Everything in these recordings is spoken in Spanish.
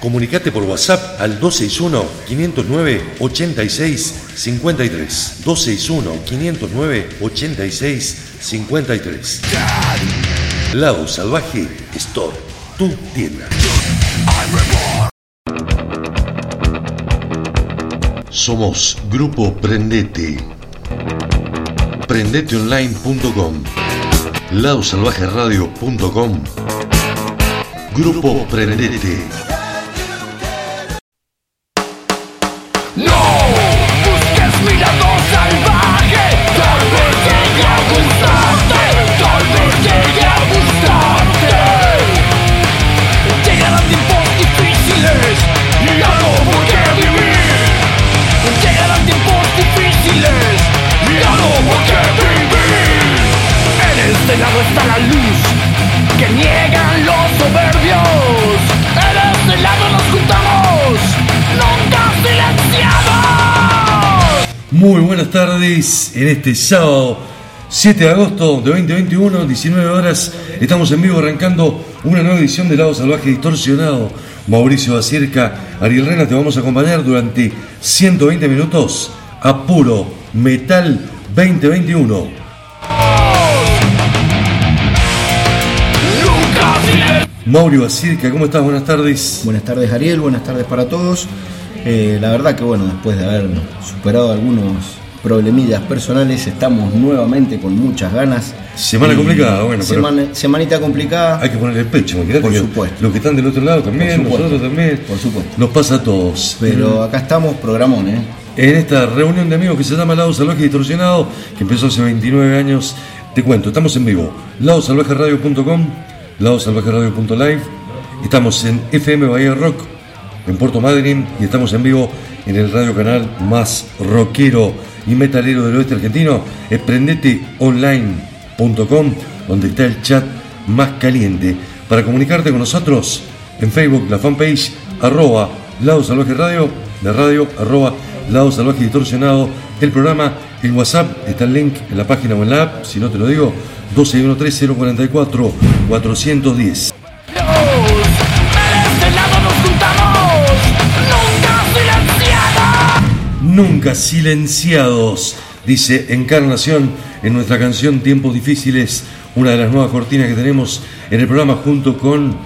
Comunicate por WhatsApp al 261-509-8653. 261-509-8653. Lado Salvaje Store, tu tienda. Somos Grupo Prendete. Prendeteonline.com. Ladosalvajeradio.com. Grupo Prendete. Tardes en este sábado 7 de agosto de 2021, 19 horas. Estamos en vivo arrancando una nueva edición de Lado Salvaje Distorsionado. Mauricio Bacirca, Ariel Rena, te vamos a acompañar durante 120 minutos a puro Metal 2021. Nunca silenciados. Mauri Bacirca, ¿cómo estás? Buenas tardes. Buenas tardes Ariel, buenas tardes para todos. Eh, la verdad que bueno, después de haber superado algunos problemillas personales, estamos nuevamente con muchas ganas. Semana Y complicada, bueno, pero- semana- semanita complicada. Hay que ponerle el pecho, imagínate Por supuesto. los que están del otro lado también, Por supuesto. nosotros también. Por supuesto. Nos pasa a todos. Pero acá estamos, programón, ¿eh? En esta reunión de amigos que se llama Lado Salvaje Distorsionado, que empezó hace 29 años, te cuento, estamos en vivo, ladosalvajeradio.com, ladosalvajeradio.live, estamos en FM Bahía Rock, en Puerto Madryn, y estamos en vivo en el radio canal más rockero y metalero del oeste argentino, esprendeteonline.com, donde está el chat más caliente. Para comunicarte con nosotros en Facebook, la fanpage, arroba Lado Salvaje Radio, la radio, arroba Lado Salvaje Distorsionado, el programa, el WhatsApp, está el link en la página o en la app, si no te lo digo, 1213 044 410. Nunca silenciados, dice Encarnación en nuestra canción Tiempos Difíciles, una de las nuevas cortinas que tenemos en el programa junto con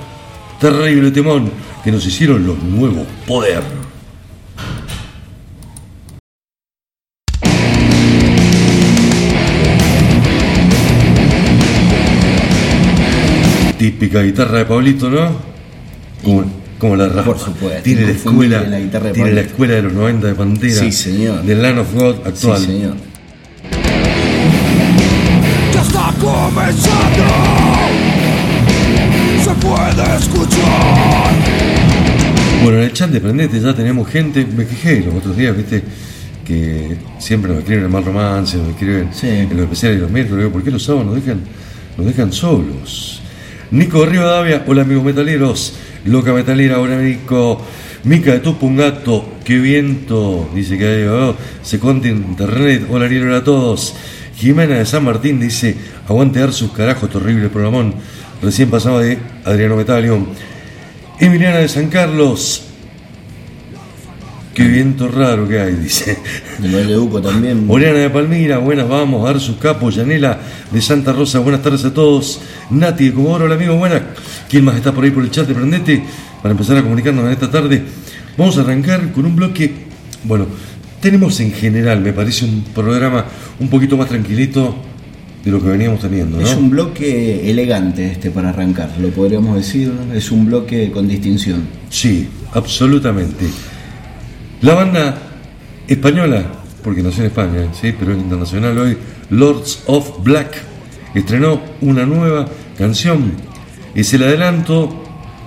Terrible Temón, que nos hicieron los nuevos poder. Típica guitarra de Pablito, ¿no? Como la rapa. Por supuesto, Tiene la escuela, la guitarra de tiene la Pablito. escuela de los 90 de Pantera. Sí, señor. Del Land of God actual. Sí, señor. Ya está comenzando, se puede escuchar. Bueno, en el chat de Prendete ya tenemos gente, me fijé los otros días, viste, que siempre nos escriben en mal romance, nos escriben Sí. en los especiales de los miércoles, digo, ¿por qué los sábados nos dejan, nos dejan solos? Nico de Rivadavia, hola amigos metaleros, loca metalera, hola Nico, Mica de Tupungato, qué viento, dice que oh, se cuenta en internet, hola Ariel, a todos. Jimena de San Martín dice, aguante dar sus carajos, terrible programón, recién pasaba de Adriano Metalio. Emiliana de San Carlos. Qué viento raro que hay, dice. De Duco también. Oriana de Palmira, buenas, vamos. Arzu Capo, Yanela de Santa Rosa, buenas tardes a todos. Nati de Comodoro, hola amigo, buenas. ¿Quién más está por ahí por el chat de Prendete? Para empezar a comunicarnos en esta tarde. Vamos a arrancar con un bloque. Bueno, tenemos en general, me parece, un programa un poquito más tranquilito de lo que veníamos teniendo, ¿no? Es un bloque elegante este para arrancar, lo podríamos decir. Es un bloque con distinción. Sí, absolutamente. La banda española, porque nació en España, sí, pero es internacional hoy, Lords of Black, estrenó una nueva canción. Es el adelanto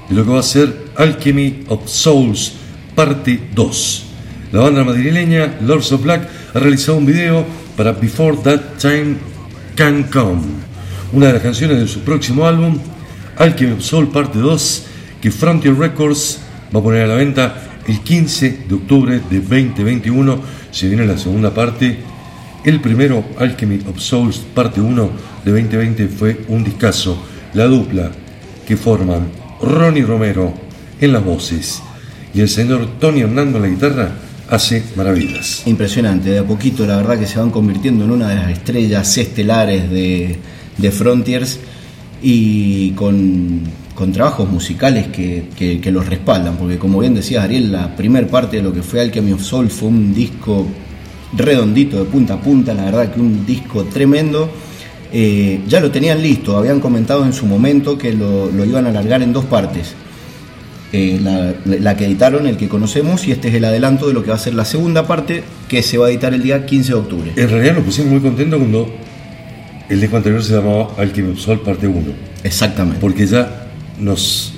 de lo que va a ser Alchemy of Souls, parte 2. La banda madrileña Lords of Black ha realizado un video para Before That Time Can Come, una de las canciones de su próximo álbum, Alchemy of Soul Parte 2, que Frontier Records va a poner a la venta el 15 de octubre de 2021. Se viene la segunda parte. El primero, Alchemy of Souls Parte 1 de 2020, fue un discazo. La dupla que forman Ronnie Romero en las voces y el señor Tony Hernando en la guitarra hace maravillas. Impresionante, de a poquito la verdad que se van convirtiendo en una de las estrellas estelares de, de Frontiers y con, con trabajos musicales que, que- que los respaldan, porque como bien decía Ariel, la primer parte de lo que fue Alchemy of Soul fue un disco redondito de punta a punta, la verdad que un disco tremendo. Eh, ya lo tenían listo, habían comentado en su momento que lo, lo iban a alargar en dos partes. Eh, la, la que editaron, el que conocemos, y este es el adelanto de lo que va a ser la segunda parte, que se va a editar el día 15 de octubre. En realidad nos pusimos muy contentos cuando el disco anterior se llamaba Alchemy of Soul Parte 1. Exactamente. porque ya nos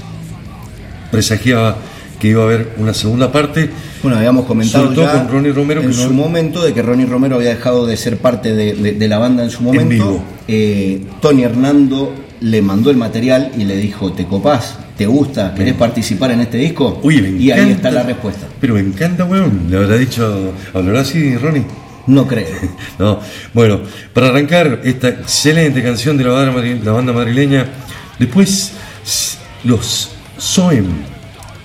presagiaba que iba a haber una segunda parte. Bueno, habíamos comentado ya con Ronnie Romero, en que no- su momento de que Ronnie Romero había dejado de ser parte de, de- de la banda en su momento. vivo. Eh, Tony Hernando le mandó el material y le dijo, ¿te copás? ¿Te gusta? ¿Querés participar en este disco? Uy, me y ahí está la respuesta. Pero me encanta, weón. Le habrá dicho, ¿hablará así, Ronnie? No creo. No. Bueno, para arrancar esta excelente canción de la banda, madri- la banda madrileña, después los Soem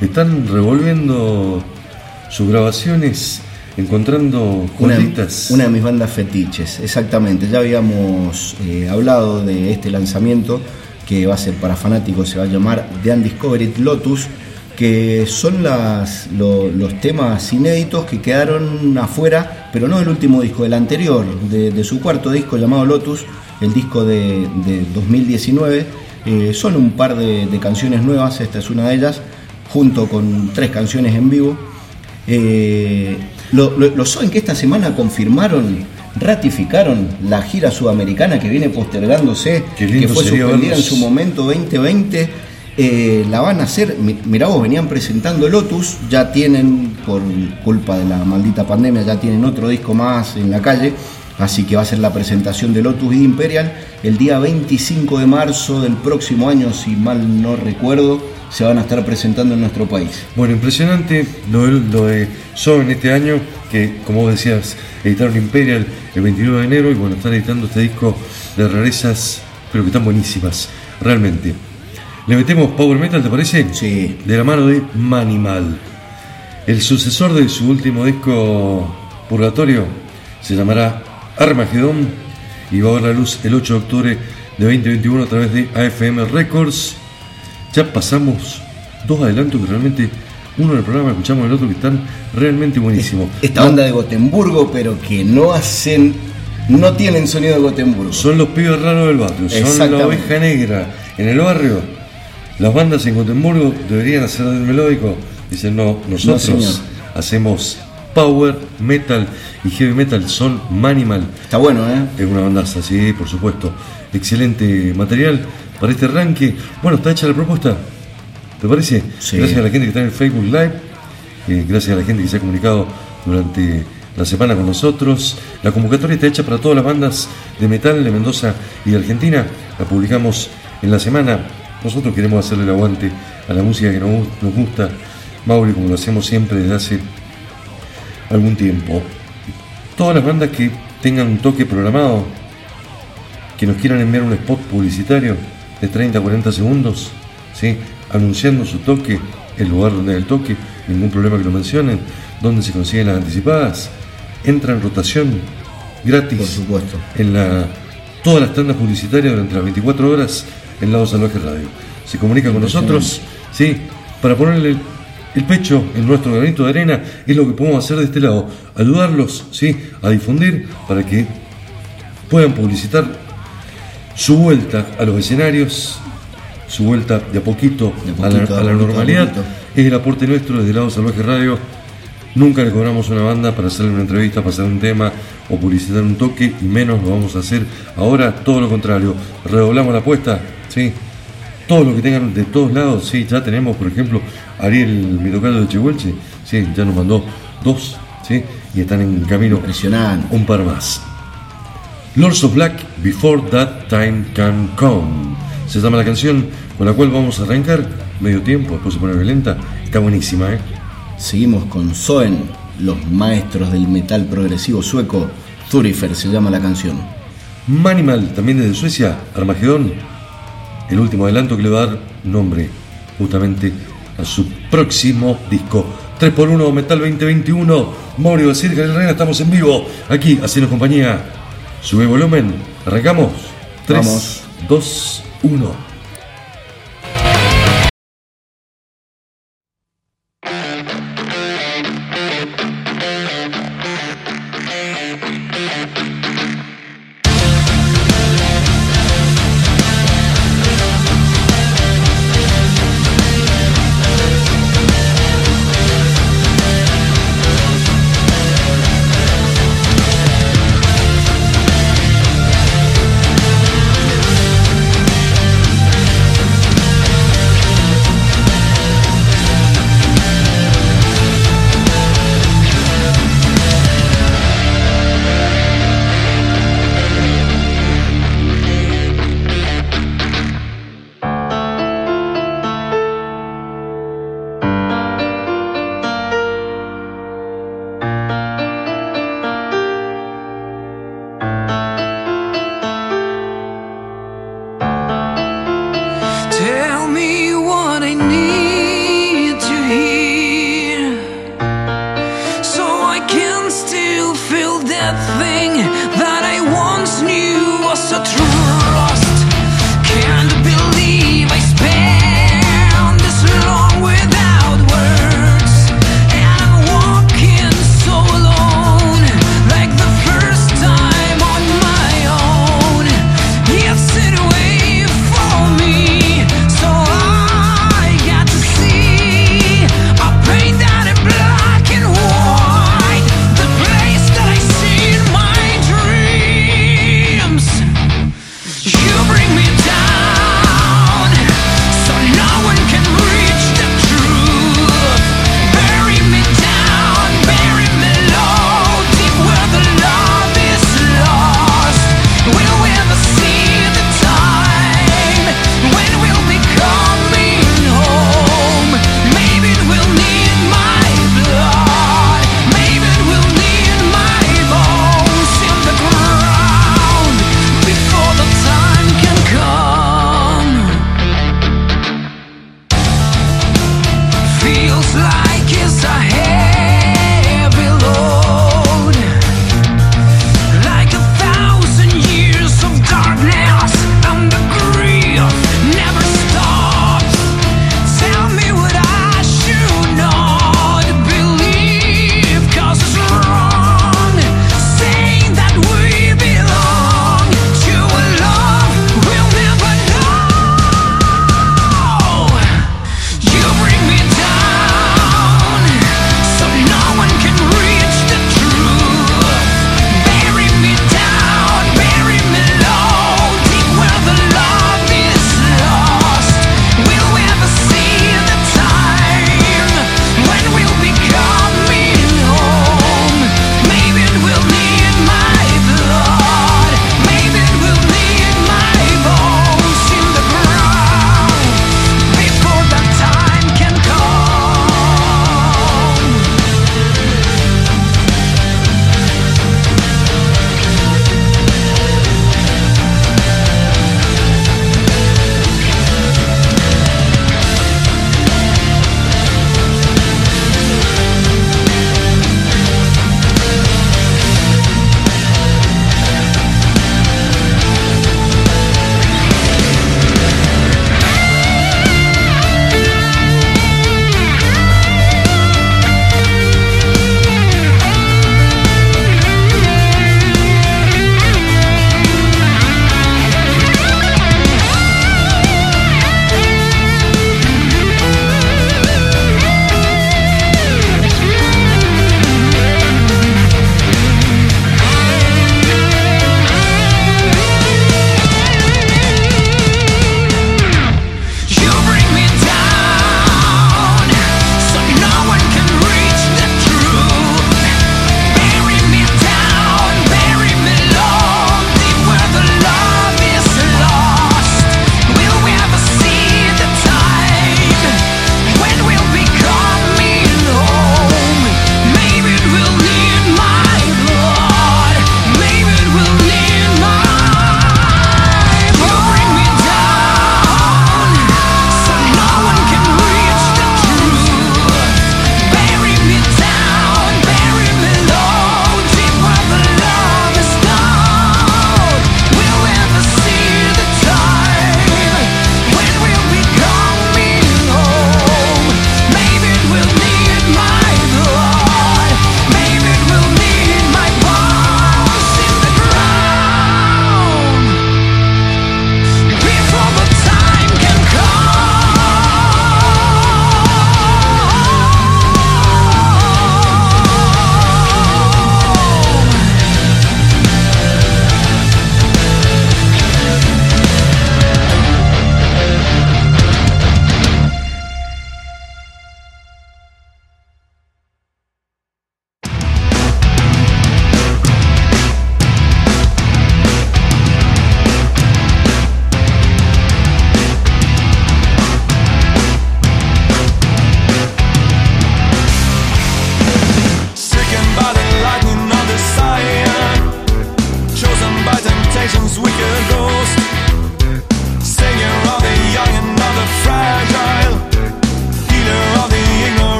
están revolviendo sus grabaciones, encontrando Una, joyitas. una de mis bandas fetiches, exactamente. Ya habíamos eh, hablado de este lanzamiento que va a ser para fanáticos, se va a llamar The Undiscovered Lotus, que son las, lo- los temas inéditos que quedaron afuera, pero no del último disco, del anterior, de, de su cuarto disco llamado Lotus, el disco de, de 2019. Eh, son un par de, de canciones nuevas, esta es una de ellas, junto con tres canciones en vivo. Eh, lo, lo, lo saben que esta semana confirmaron, ratificaron la gira sudamericana que viene postergándose, que fue suspendida en su momento 2020. eh, la van a hacer, mi- mirá vos, venían presentando Lotus, ya tienen, por culpa de la maldita pandemia, ya tienen otro disco más en la calle, así que va a ser la presentación de Lotus y Imperial el día 25 de marzo del próximo año, si mal no recuerdo, se van a estar presentando en nuestro país. Bueno, impresionante lo de, lo de Soen este año, que como vos decías, editaron Imperial el 29 de enero y bueno, están editando este disco de rarezas, pero que están buenísimas, realmente. Le metemos Power Metal, ¿te parece? Sí. De la mano de Manimal. El sucesor de su último disco Purgatorio se llamará Armagedón y va a ver la luz el 8 de octubre de 2021 a través de AFM Records. Ya pasamos dos adelantos que realmente uno en el programa escuchamos el otro que están realmente buenísimos. Esta banda de Gotemburgo, pero que no hacen, no tienen sonido de Gotemburgo. Son los pibes raros del barrio, son la oveja negra. En el barrio, las bandas en Gotemburgo deberían hacer del melódico. Dicen, no, nosotros hacemos power, metal y heavy metal, son Manimal. Está bueno, ¿eh? Es una banda así, por supuesto. Excelente material para este arranque. Bueno, está hecha la propuesta. ¿Te parece? Sí. Gracias a la gente que está en el Facebook Live. eh, gracias a la gente que se ha comunicado durante la semana con nosotros. La convocatoria está hecha para todas las bandas de metal de Mendoza y de Argentina. La publicamos en la semana. Nosotros queremos hacerle el aguante a la música que nos, nos gusta. Mauri, como lo hacemos siempre desde hace algún tiempo. Todas las bandas que tengan un toque programado, que nos quieran enviar un spot publicitario de 30 a 40 segundos, ¿sí? anunciando su toque, el lugar donde el toque, ningún problema que lo mencionen, donde se consiguen las anticipadas, entra en rotación gratis Por supuesto. en la, todas las tandas publicitarias durante las 24 horas en Lado Salvaje Radio. Se comunica con nosotros, ¿sí? Para ponerle el, el pecho en nuestro granito de arena, es lo que podemos hacer de este lado, ayudarlos, ¿sí? A difundir para que puedan publicitar su vuelta a los escenarios, su vuelta de a poquito, De a a, la, a poquito, normalidad. poquito. Es el aporte nuestro desde Lado Salvaje Radio. Nunca le cobramos una banda para hacerle una entrevista, para hacer un tema o publicitar un toque, y menos lo vamos a hacer ahora, todo lo contrario. Redoblamos la apuesta, ¿sí? Todo lo que tengan de todos lados, sí, ya tenemos, por ejemplo, Ariel Mitocayo de Chehuelche, sí, ya nos mandó dos ¿sí? Y están en camino Impresionante. un par más. Lords of Black, Before That Time Can Come. Se llama la canción con la cual vamos a arrancar. Medio tiempo, después se pone violenta. Está buenísima, ¿eh? Seguimos con Soen, los maestros del metal progresivo sueco. Thurifer se llama la canción. Manimal, también desde Suecia, Armagedón, el último adelanto que le va a dar nombre justamente a su próximo disco. 3x1 Metal 2021, Mauro Basir, Gabriel Reina, estamos en vivo, aquí, haciendo compañía. Sube volumen, arrancamos. 3, Vamos. 2, 1.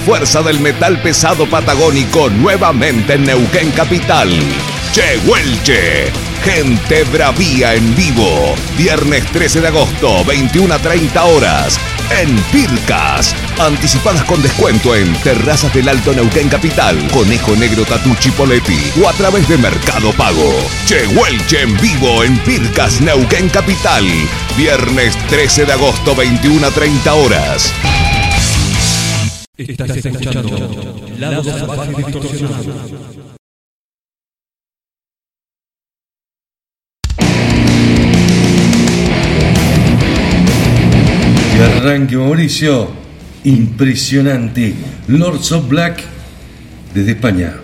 Fuerza del metal pesado patagónico nuevamente en Neuquén Capital. Chehuelche. Gente Bravía en vivo. Viernes 13 de agosto, 21 a 30 horas. En Pircas. Anticipadas con descuento en Terrazas del Alto Neuquén Capital, Conejo Negro Tatuchi Poletti o a través de Mercado Pago. Chehuelche en vivo en Pircas Neuquén Capital. Viernes 13 de agosto, 21 a 30 horas. Estás escuchando Lado Salvaje Distorsionado. Arranque Mauricio, impresionante. Lords of Black desde España.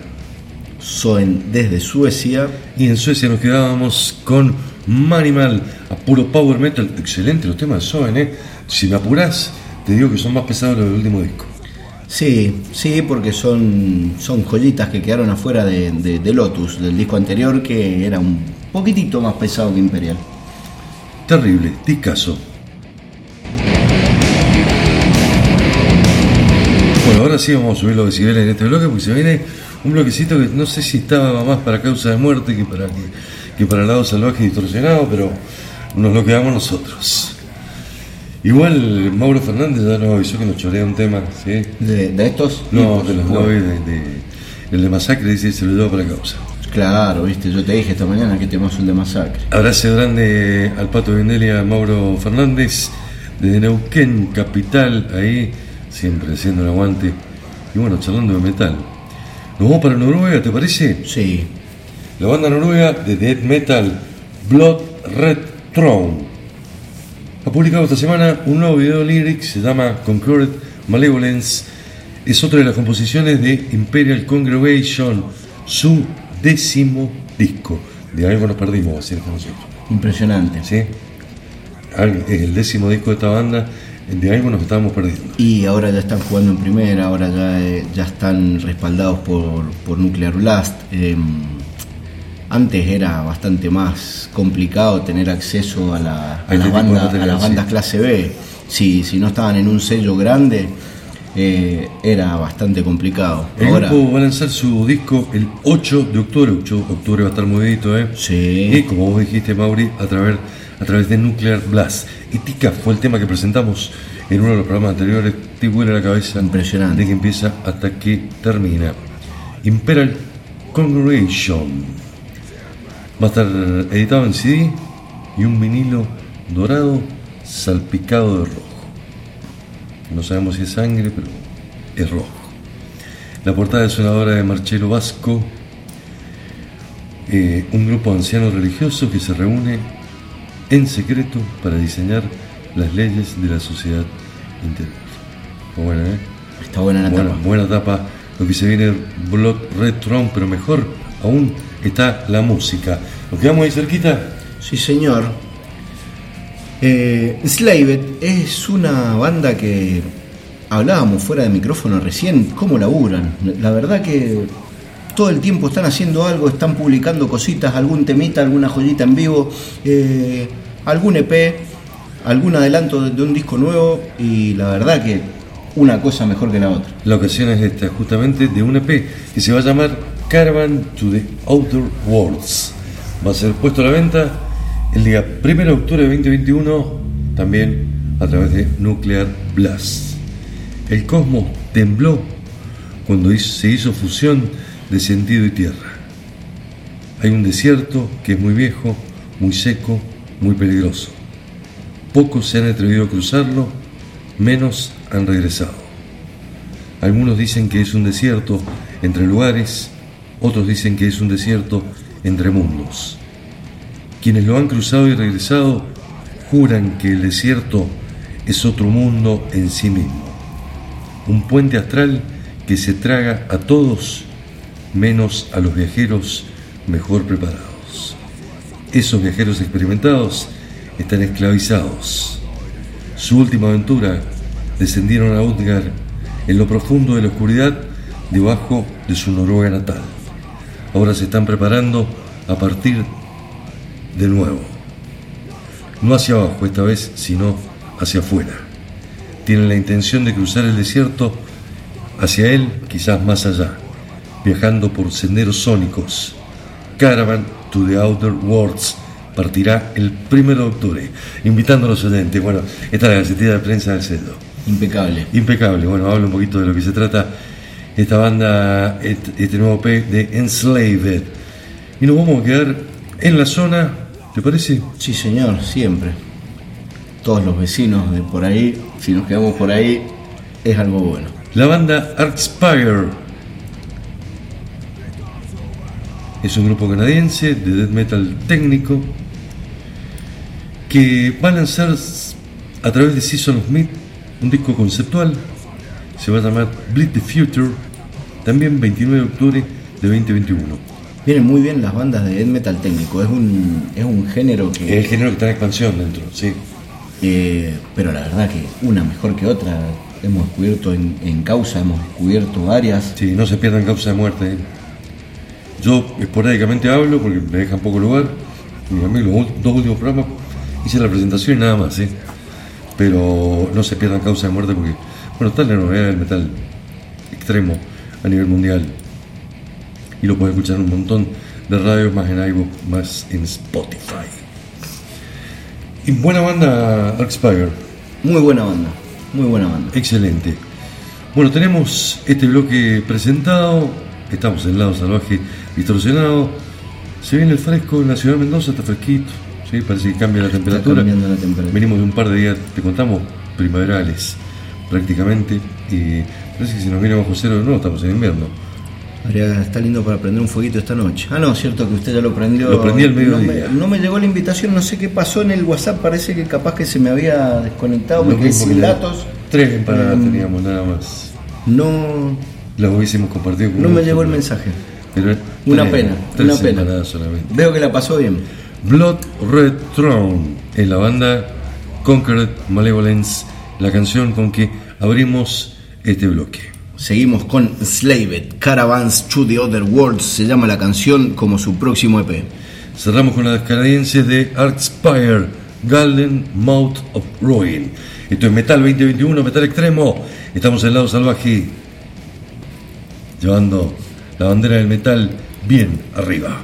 Soen desde Suecia. Y en Suecia nos quedábamos con Manimal, a puro power metal. Excelente los temas de Soen, ¿eh? Si me apurás, te digo que son más pesados los del último disco. Sí, sí, porque son, son joyitas que quedaron afuera de, Lotus, del disco anterior, que era un poquitito más pesado que Imperial. Terrible, discaso. Bueno, ahora sí vamos a subir los decibeles en este bloque porque se viene un bloquecito que no sé si estaba más para causa de muerte que para, que para el lado salvaje y distorsionado, pero nos lo quedamos nosotros. Igual Mauro Fernández ya nos avisó que nos chorea un tema, ¿sí? ¿De, de estos? No, de los de, de- el de Masacre, dice, se lo lleva para causa. Claro, viste, yo te dije esta mañana que tenemos un de masacre. Abrazo grande al Pato Vendel y a Mauro Fernández desde Neuquén, capital, ahí siempre haciendo el aguante y bueno, charlando de metal. Nos vamos para Noruega, ¿te parece? Sí, La banda noruega de death metal Blood Red Throne ha publicado esta semana un nuevo video lyrics, se llama Concurred Malevolence. Es otra de las composiciones de Imperial Congregation, su décimo disco. De algo nos perdimos, va a ser con nosotros. impresionante. ¿sí? Es el décimo disco de esta banda, de algo nos estábamos perdiendo. Y ahora ya están jugando en primera, ahora ya, eh, ya están respaldados por, por Nuclear Blast. Eh, antes era bastante más complicado tener acceso a, la- a las, a bandas clase B. Si, si no estaban en un sello grande, eh, era bastante complicado. El Ahora, grupo va a lanzar su disco el 8 de octubre. 8 de octubre va a estar movidito, ¿eh? Sí. Y como vos dijiste, Mauri, a través, a través de Nuclear Blast. Y Tica fue el tema que presentamos en uno de los programas anteriores. Te vuela la cabeza. Impresionante. De que empieza hasta que termina. Imperial Congregation. Va a estar editado en CD y un vinilo dorado salpicado de rojo. No sabemos si es sangre, pero es rojo. La portada es una obra de Marcelo Vasco, eh, un grupo de ancianos religiosos que se reúne en secreto para diseñar las leyes de la sociedad interior. Está buena, ¿eh? está buena la Buena, tapa. buena tapa. Lo que se viene Blood Red Throne, pero mejor aún está la música. Nos quedamos ahí cerquita. Sí, señor. Eh, es una banda que hablábamos fuera de micrófono recién, cómo laburan. La verdad que todo el tiempo están haciendo algo, están publicando cositas, algún temita, alguna joyita en vivo, eh, algún EP, algún adelanto de, de un disco nuevo y la verdad que una cosa mejor que la otra. La ocasión es esta, justamente de un EP que se va a llamar Caravan to the Outer Worlds. Va a ser puesto a la venta el día 1 de octubre de 2021, también a través de Nuclear Blast. El cosmos tembló cuando se hizo fusión de sentido y tierra. Hay un desierto que es muy viejo, muy seco, muy peligroso. Pocos se han atrevido a cruzarlo, menos han regresado. Algunos dicen que es un desierto entre lugares, otros dicen que es un desierto entre mundos. Quienes lo han cruzado y regresado juran que el desierto es otro mundo en sí mismo. Un puente astral que se traga a todos menos a los viajeros mejor preparados. Esos viajeros experimentados están esclavizados. Su última aventura descendieron a Utgard en lo profundo de la oscuridad debajo de su Noruega natal. Ahora se están preparando a partir de nuevo. No hacia abajo esta vez, sino hacia afuera. Tienen la intención de cruzar el desierto hacia él, quizás más allá, viajando por senderos sónicos. Caravan to the Outer Worlds partirá el 1 de octubre, invitando a los oyentes. Bueno, esta es la gacetilla de prensa del sello. Impecable. Impecable. Bueno, hablo un poquito de lo que se trata esta banda, este, nuevo P de Enslaved. Y nos vamos a quedar en la zona, ¿te parece? Sí, señor, siempre. Todos los vecinos de por ahí, si nos quedamos por ahí, es algo bueno. La banda Artspire es un grupo canadiense de death metal técnico que va a lanzar a través de Season of Meat un disco conceptual. Se va a llamar Bleed the Future, también 29 de octubre de 2021. Vienen muy bien las bandas de death metal técnico. Es un, es un género Es que. el género que está en expansión dentro, sí. eh, pero la verdad que una mejor que otra. Hemos descubierto en, en causa, hemos descubierto varias. Sí, no se pierdan causa de muerte. ¿eh? Yo esporádicamente hablo porque me dejan poco lugar. Y a mí los dos últimos programas hice la presentación y nada más, ¿sí? Pero no se pierdan causa de muerte porque, bueno, está la novedad del metal extremo a nivel mundial. Y lo puedes escuchar en un montón de radios, más en iVoox, más en Spotify. Y buena banda Arcspire. Muy buena banda, muy buena banda. Excelente. Bueno, tenemos este bloque presentado. Estamos en lado salvaje distorsionado. Se viene el fresco en la ciudad de Mendoza, está fresquito. ¿sí? Parece que cambia la temperatura. la temperatura. Venimos de un par de días, te contamos, primaverales prácticamente. Y parece que si nos viene bajo cero, no, estamos en invierno. Habría- está lindo para prender un fueguito esta noche. Ah, no, cierto que usted ya lo prendió. Lo prendí al No mediodía. me, no me llegó la invitación, no sé qué pasó en el WhatsApp. Parece que capaz que se me había desconectado, me quedé sin datos. Tres empanadas Mm. teníamos nada más. No, Las hubiésemos compartido con no me llegó el mensaje. pero Una tres- pena, tres una pena. solamente. Veo que la pasó bien. Blood Red Throne en la banda Conquered Malevolence, la canción con que abrimos este bloque. Seguimos con Slaved, Caravans to the Other Worlds, se llama la canción como su próximo EP. Cerramos con las canadienses de Artspire, Golden Mouth of Ruin. Esto es Metal 2021, Metal Extremo. Estamos en el lado salvaje, llevando la bandera del metal bien arriba.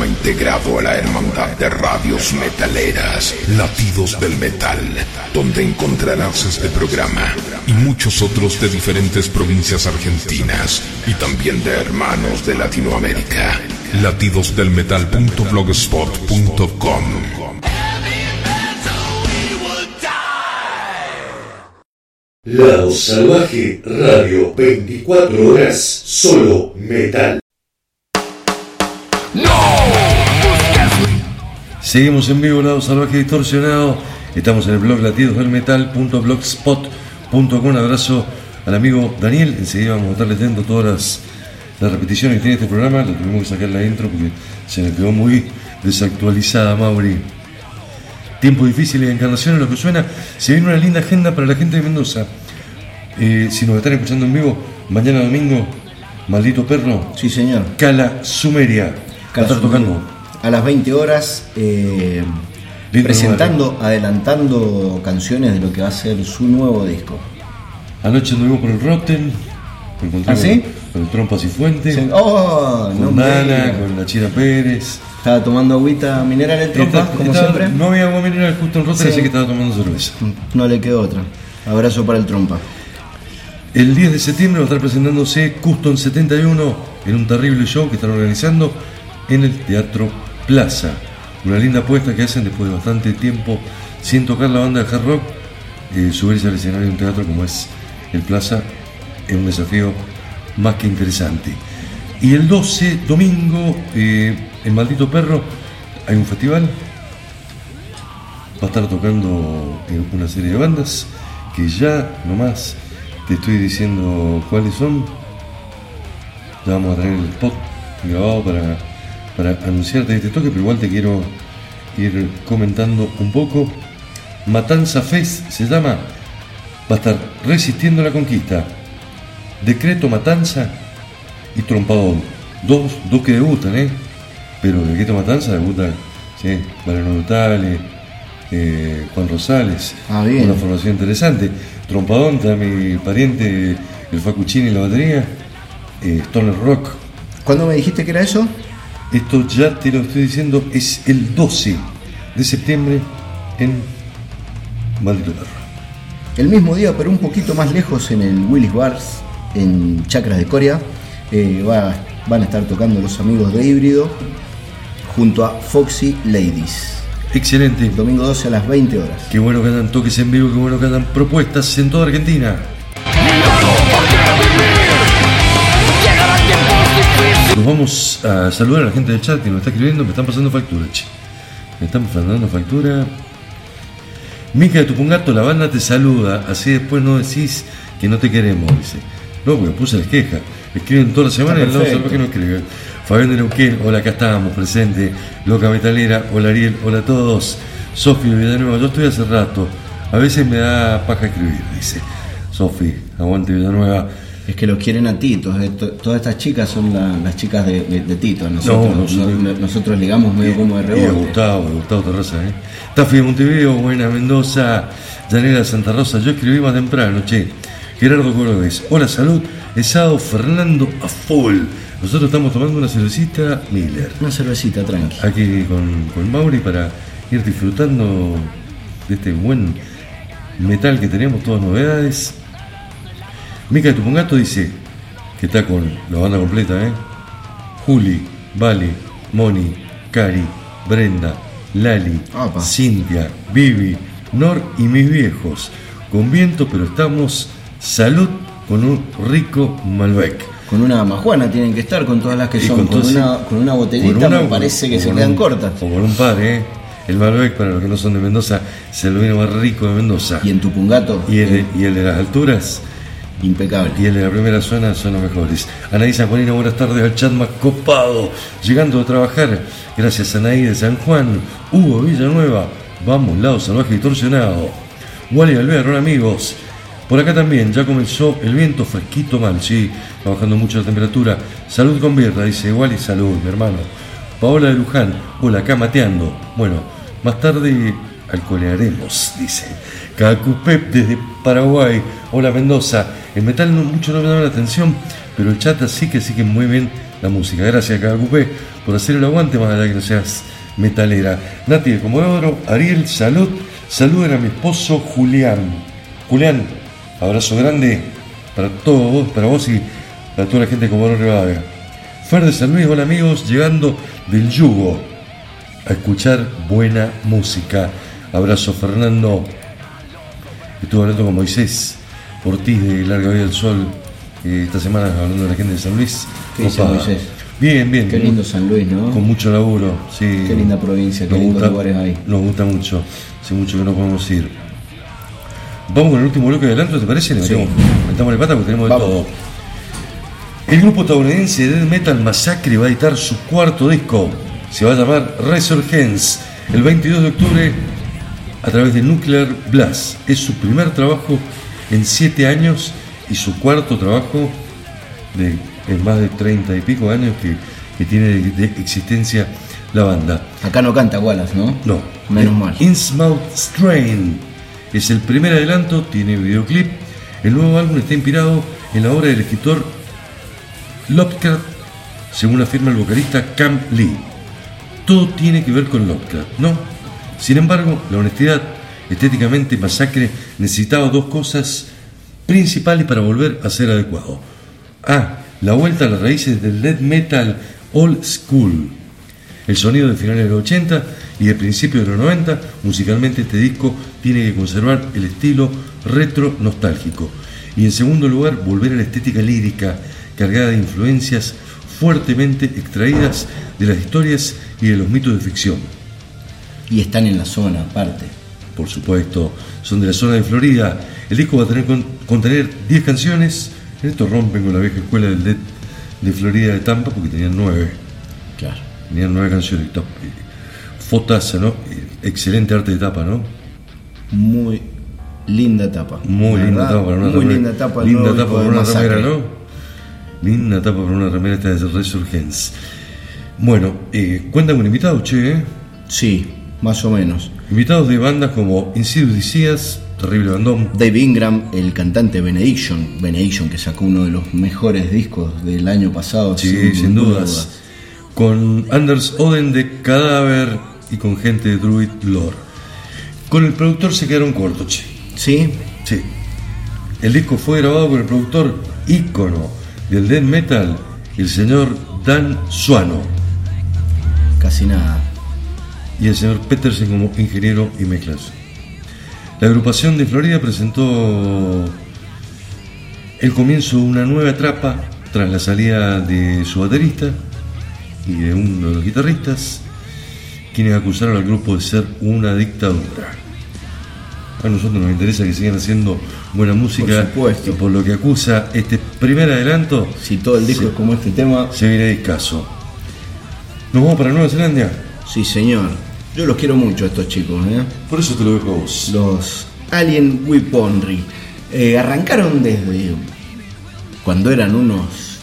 Integrado a la Hermandad de Radios Metaleras, Latidos del Metal, donde encontrarás este programa y muchos otros de diferentes provincias argentinas y también de hermanos de Latinoamérica. Latidosdelmetal.blogspot.com Lado Salvaje Radio 24 horas, solo metal. Seguimos en vivo, Lado Salvaje Distorsionado. Estamos en el blog latidosdelmetal.blogspot.com. Un abrazo al amigo Daniel. Enseguida vamos a estar leyendo todas las, las repeticiones que tiene este programa. Le tuvimos que sacar la intro porque se me quedó muy desactualizada, Mauri. Tiempo difícil de encarnación en lo que suena. Se viene una linda agenda para la gente de Mendoza. Eh, si nos están escuchando en vivo, mañana domingo, maldito perro, Sí, señor. Cala Sumeria. Va a estar tocando. A las 20 horas, eh, presentando, adelantando canciones de lo que va a ser su nuevo disco. Anoche anduvimos por el Rotten. ¿Ah, sí? Con el Trompas y Fuente. Se- ¡Oh! con no Nana, con la China Pérez. Estaba tomando agüita mineral el trompa, como estaba- siempre. No había agua mineral justo en Rotten, Sí. así que estaba tomando cerveza. No le quedó otra. Abrazo para el trompa. El 10 de septiembre va a estar presentándose Custom 71 en un terrible show que están organizando en el Teatro Plaza. Una linda apuesta que hacen después de bastante tiempo sin tocar la banda de hard rock. eh, subirse al escenario de un teatro como es el Plaza es un desafío más que interesante. Y el 12, domingo, eh, en Maldito Perro, hay un festival va a estar tocando eh, una serie de bandas que ya nomás te estoy diciendo cuáles son. Ya vamos a tener el spot grabado para, para anunciarte este toque, pero igual te quiero ir comentando un poco. Matanza Fest se llama, va a estar resistiendo la conquista. Decreto Matanza y Trompadón. Dos, dos que debutan, ¿eh? Pero Decreto Matanza debuta, ¿sí? Mariano Brutales, eh, Juan Rosales. Ah, bien. Una formación interesante. Trompadón, está mi pariente, el Facuchini en la batería. Eh, Stoner Rock. ¿Cuándo me dijiste que era eso? Esto ya te lo estoy diciendo, es el 12 de septiembre en Maldito. El mismo día, pero un poquito más lejos, en el Willis Bars, en Chacras de Coria, eh, va- van a estar tocando los amigos de Híbrido junto a Foxy Ladies. Excelente. El domingo 12 a las 20 horas. Qué bueno que hagan toques en vivo, qué bueno que hagan propuestas en toda Argentina. Nos vamos a saludar a la gente del chat que nos está escribiendo, me están pasando factura, che. Me están mandando factura. Mica de Tupungato, la banda te saluda, así después no decís que no te queremos, dice. No, porque puse las quejas. Escriben toda la semana y lado perfecto. que no escriben. Fabián de Neuquén, hola, acá estamos, presente. Loca Metalera, hola Ariel, hola a todos. Sofi de Villanueva, yo estoy hace rato. A veces me da paja escribir, dice. Sofi, aguante Villanueva. Es que los quieren a Tito. to- Todas estas chicas son la- las chicas de, de- de Tito. Nosotros, No, nosotros- no- nosotros ligamos medio como de rebote. Gustavo, Gustavo Terraza, ¿eh? Tafi de Montevideo, Buena Mendoza, Llanera Santa Rosa. Yo escribí más temprano, che. Gerardo Córdoba Hola, salud. Esado Fernando a full. Nosotros estamos tomando una cervecita Miller. Una cervecita, tranqui. Aquí con, con Mauri para ir disfrutando de este buen metal que tenemos, todas novedades. Mica de Tupungato dice que está con la banda completa, ¿eh? Juli, Vale, Moni, Cari, Brenda, Lali, Apa. Cintia, Vivi, Nor y mis viejos. Con viento, pero estamos salud con un rico Malbec. Con una majuana tienen que estar, con todas las que Y son. con Con, una, con una botellita Con una- me parece que se quedan un- cortas. O con un par, ¿eh? El Malbec, para los que no son de Mendoza, es el vino más rico de Mendoza. Y en Tupungato, Y el, y el de las alturas impecable. y de la primera zona son los mejores. Anaí San Juanino, buenas tardes al chat más copado. Llegando a trabajar, gracias a Anaí de San Juan. Hugo Villanueva, vamos, lado salvaje distorsionado. Wally Alvear, amigos. Por acá también ya comenzó el viento fresquito mal, sí, va bajando mucho la temperatura. Salud con birra, dice Wally, salud, mi hermano. Paola de Luján, hola, acá mateando. Bueno, más tarde alcoholearemos, dice. Cacupep desde Paraguay, hola Mendoza. El metal no, mucho no me llama la atención, pero el chat sí que sí que muy bien la música. Gracias, Cacupé, por hacer el aguante, más allá que no seas metalera. Nati de Comodoro, Ariel, salud. Saluden a mi esposo Julián. Julián, abrazo grande para todos para vos y para toda la gente de Comodoro Rivadavia. Fer de San Luis, hola amigos, llegando del yugo a escuchar buena música. Abrazo Fernando. Estuve hablando con Moisés Ortiz de Larga Vida del Sol eh, esta semana hablando de la gente de San Luis. ¿Qué dice Copada. Moisés? Bien, bien. Qué lindo San Luis, ¿no? Con mucho laburo, sí. Qué linda provincia, qué Nos lindos gusta- lugares hay. Nos gusta mucho. Hace mucho que no podemos ir. Vamos con el último bloque de adelanto, ¿te parece? Le Sí. metemos, metamos la pata porque tenemos de todo. El grupo estadounidense Death Metal Massacre va a editar su cuarto disco. Se va a llamar Resurgence el 22 de octubre a través de Nuclear Blast. Es su primer trabajo en siete años y su cuarto trabajo de, en más de 30 y pico años que, que tiene de, de existencia la banda. Acá no canta Wallace, ¿no? No. Menos mal. Innsmouth Strain es el primer adelanto, tiene videoclip. El nuevo álbum está inspirado en la obra del escritor Lovecraft, según afirma el vocalista Cam Lee. Todo tiene que ver con Lovecraft, ¿no? Sin embargo, la honestidad, estéticamente Masacre, necesitaba dos cosas principales para volver a ser adecuado. A. La vuelta a las raíces del death metal old school. El sonido de finales de los 80 y de principios de los 90, musicalmente este disco tiene que conservar el estilo retro nostálgico. Y en segundo lugar, volver a la estética lírica, cargada de influencias fuertemente extraídas de las historias y de los mitos de ficción. Y están en la zona, aparte. Por supuesto, son de la zona de Florida. El disco va a tener con- contener 10 canciones. En esto rompen con la vieja escuela del death de Florida de Tampa porque tenían 9. Claro. Tenían nueve canciones. top. Eh, Fotaza, ¿no? Eh, Excelente arte de tapa, ¿no? Muy linda etapa. Muy La linda verdad, tapa para una Muy linda etapa. el Linda tapa para de una remera, ¿no? Linda tapa para una remera esta de Resurgence. Bueno, eh, cuentan con invitados, che, ¿eh? Sí, más o menos. Invitados de bandas como Insidious Dicías, Terrible Bandón, Dave Ingram, el cantante Benediction, Benediction que sacó uno de los mejores discos del año pasado. Sí, sin, dudas. Con Anders Oden de Cadáver y con gente de Druid Lore. Con el productor se quedaron cortos, che. Sí, Sí. El disco fue grabado con el productor ícono del death metal, el señor Dan Suano, casi nada. Y el señor Petersen como ingeniero y mezclas. La agrupación de Florida presentó el comienzo de una nueva etapa tras la salida de su baterista y de uno de los guitarristas, quienes acusaron al grupo de ser una dictadura. A nosotros nos interesa que sigan haciendo buena música Por supuesto. y por lo que acusa este primer adelanto Si todo el disco es como este tema, se viene de caso. ¿Nos vamos para Nueva Zelanda? Sí señor. Yo los quiero mucho a estos chicos, ¿eh? Por eso te lo dejo a vos. Los Alien Weaponry. Eh, arrancaron desde cuando eran unos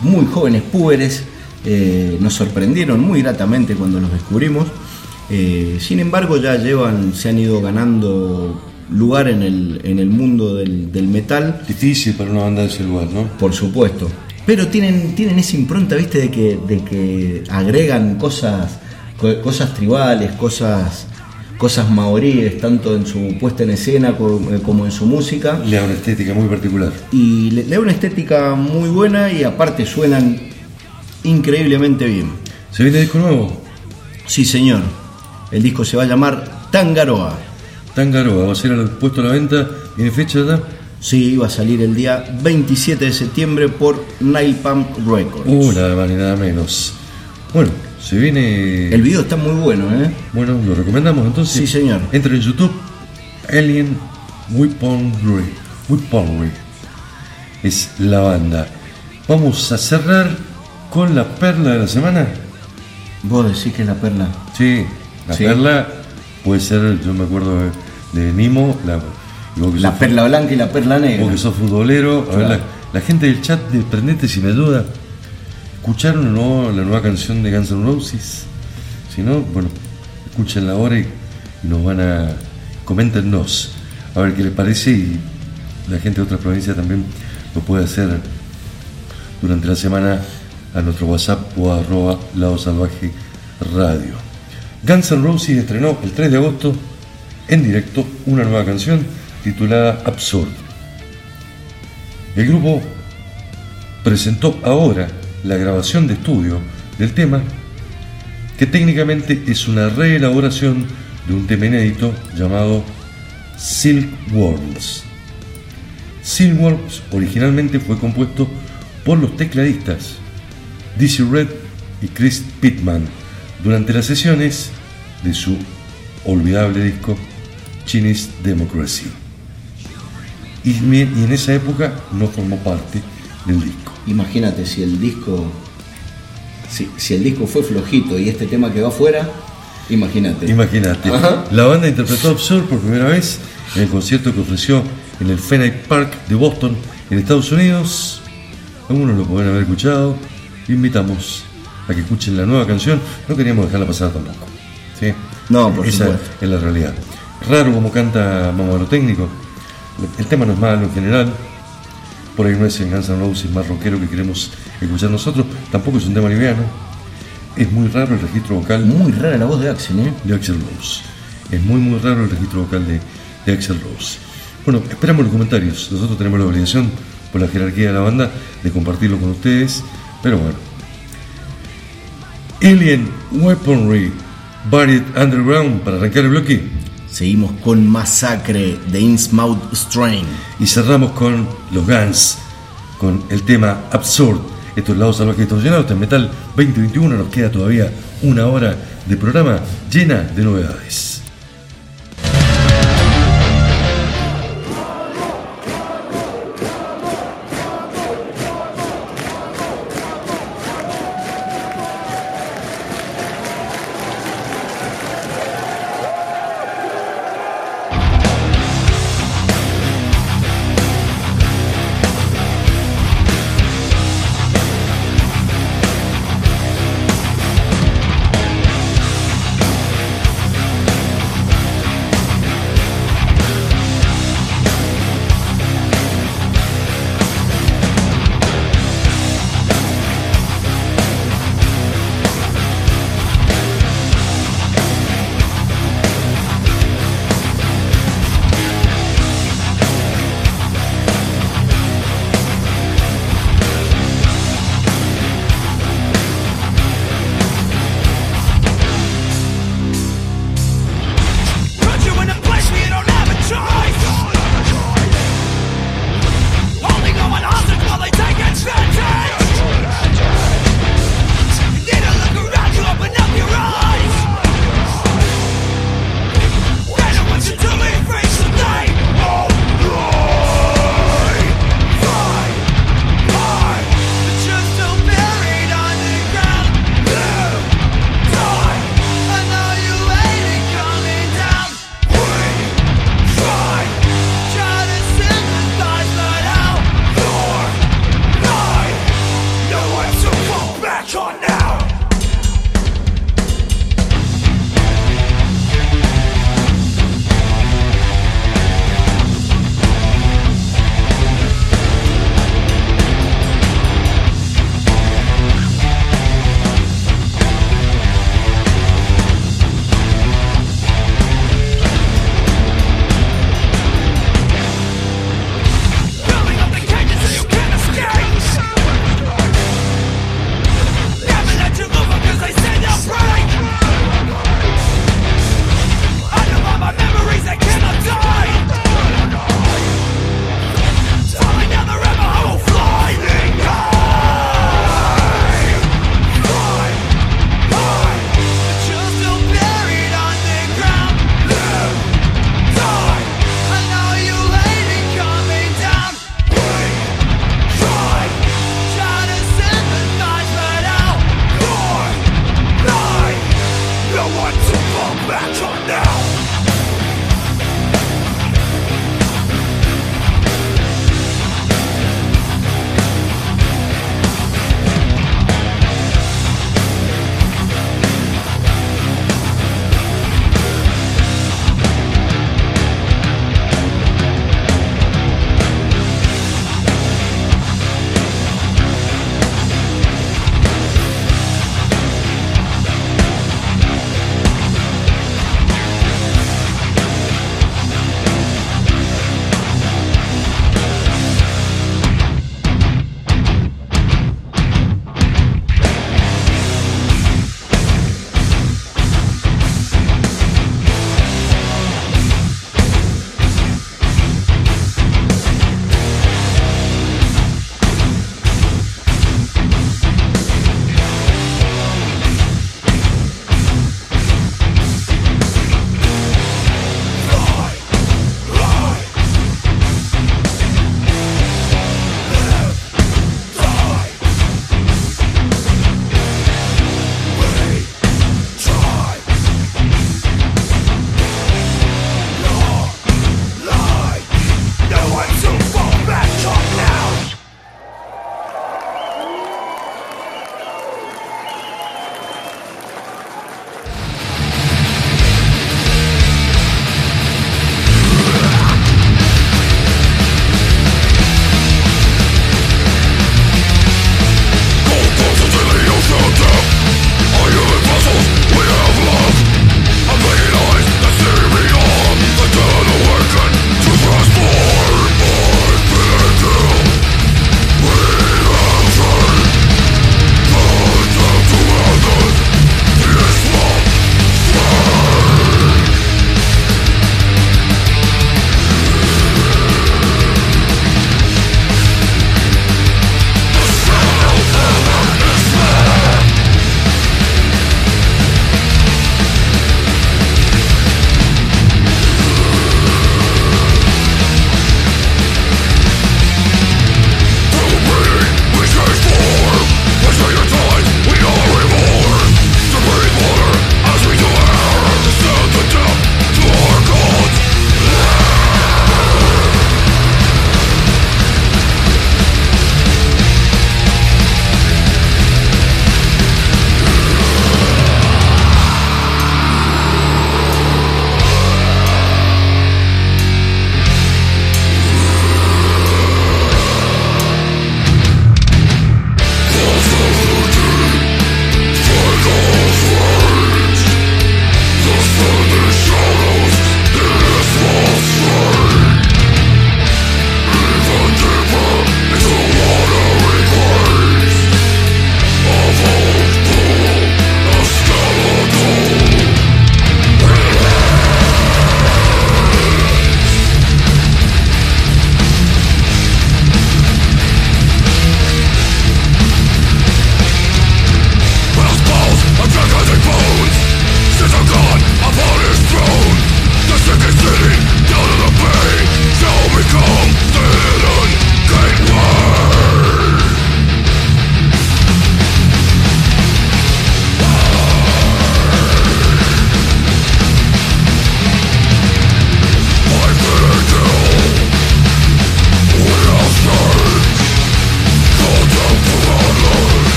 muy jóvenes púberes. eh, nos sorprendieron muy gratamente cuando los descubrimos. Eh, sin embargo, ya llevan, se han ido ganando lugar en el, en el mundo del, del metal. Difícil para una banda de ese lugar, ¿no? Por supuesto. Pero tienen, tienen esa impronta, viste, de que, de que agregan cosas, co- cosas tribales, cosas, cosas maoríes, tanto en su puesta en escena eh, como en su música. Le da una estética muy particular. Y le, da una estética muy buena y aparte suenan increíblemente bien. ¿Se viene disco nuevo? Sí, señor. El disco se va a llamar Tangaroa. Tangaroa, va a ser al- puesto a la venta. ¿Tiene fecha ya? Sí, va a salir el día 27 de septiembre por Napalm Records. Uh, nada más ni nada menos. Bueno, se viene. El video está muy bueno, ¿eh? Bueno, lo recomendamos entonces. Sí, señor. Entra en YouTube. Alien Weaponry. Weaponry. Es la banda. Vamos a cerrar con la perla de la semana. Vos decís que es la perla. Sí, la Sí. perla puede ser, yo me acuerdo de, Nimo, la, La perla blanca y la perla vos negra. que sos futbolero, a ver, la, la gente del chat de Prendete si me ayuda, ¿escucharon o no la nueva canción de Guns N' Roses? Si no, bueno, escúchenla ahora y, nos van a, coméntenos, a ver qué les parece y la gente de otras provincias también lo puede hacer durante la semana a nuestro WhatsApp o arroba Lado Salvaje Radio. Guns N' Roses estrenó el 3 de agosto en directo una nueva canción titulada Absurd. El grupo presentó ahora la grabación de estudio del tema, que técnicamente es una reelaboración de un tema inédito llamado Silkworms. Silkworms originalmente fue compuesto por los tecladistas Dizzy Red y Chris Pittman durante las sesiones de su olvidable disco Chinese Democracy. Y en esa época no formó parte del disco. Imagínate si el disco. Si, si el disco fue flojito y este tema quedó afuera, imagínate. Imagínate. Ajá. La banda interpretó Absurd por primera vez en el concierto que ofreció en el Fenway Park de Boston, en Estados Unidos. Algunos lo pueden haber escuchado. Invitamos a que escuchen la nueva canción. No queríamos dejarla pasar tampoco. ¿sí? No, por Esa supuesto. es la realidad. Raro como canta Mamaro Técnico. El tema no es malo en general. Por ahí no es el Guns N' Roses más rockero que queremos escuchar nosotros. Tampoco es un tema liviano. Es muy raro el registro vocal Muy rara la voz de Axel, ¿eh? de Axel Rose. Es muy muy raro el registro vocal de, de Axel Rose. Bueno, esperamos los comentarios. Nosotros tenemos la obligación por la jerarquía de la banda de compartirlo con ustedes. Pero bueno. Alien Weaponry Buried Underground para arrancar el bloque. Seguimos con Masacre de Innsmouth Strain. Y cerramos con los Guns, con el tema Absurd. Esto es Lado Salvaje Distorsionado, es Metal 2021. Nos queda todavía una hora de programa llena de novedades.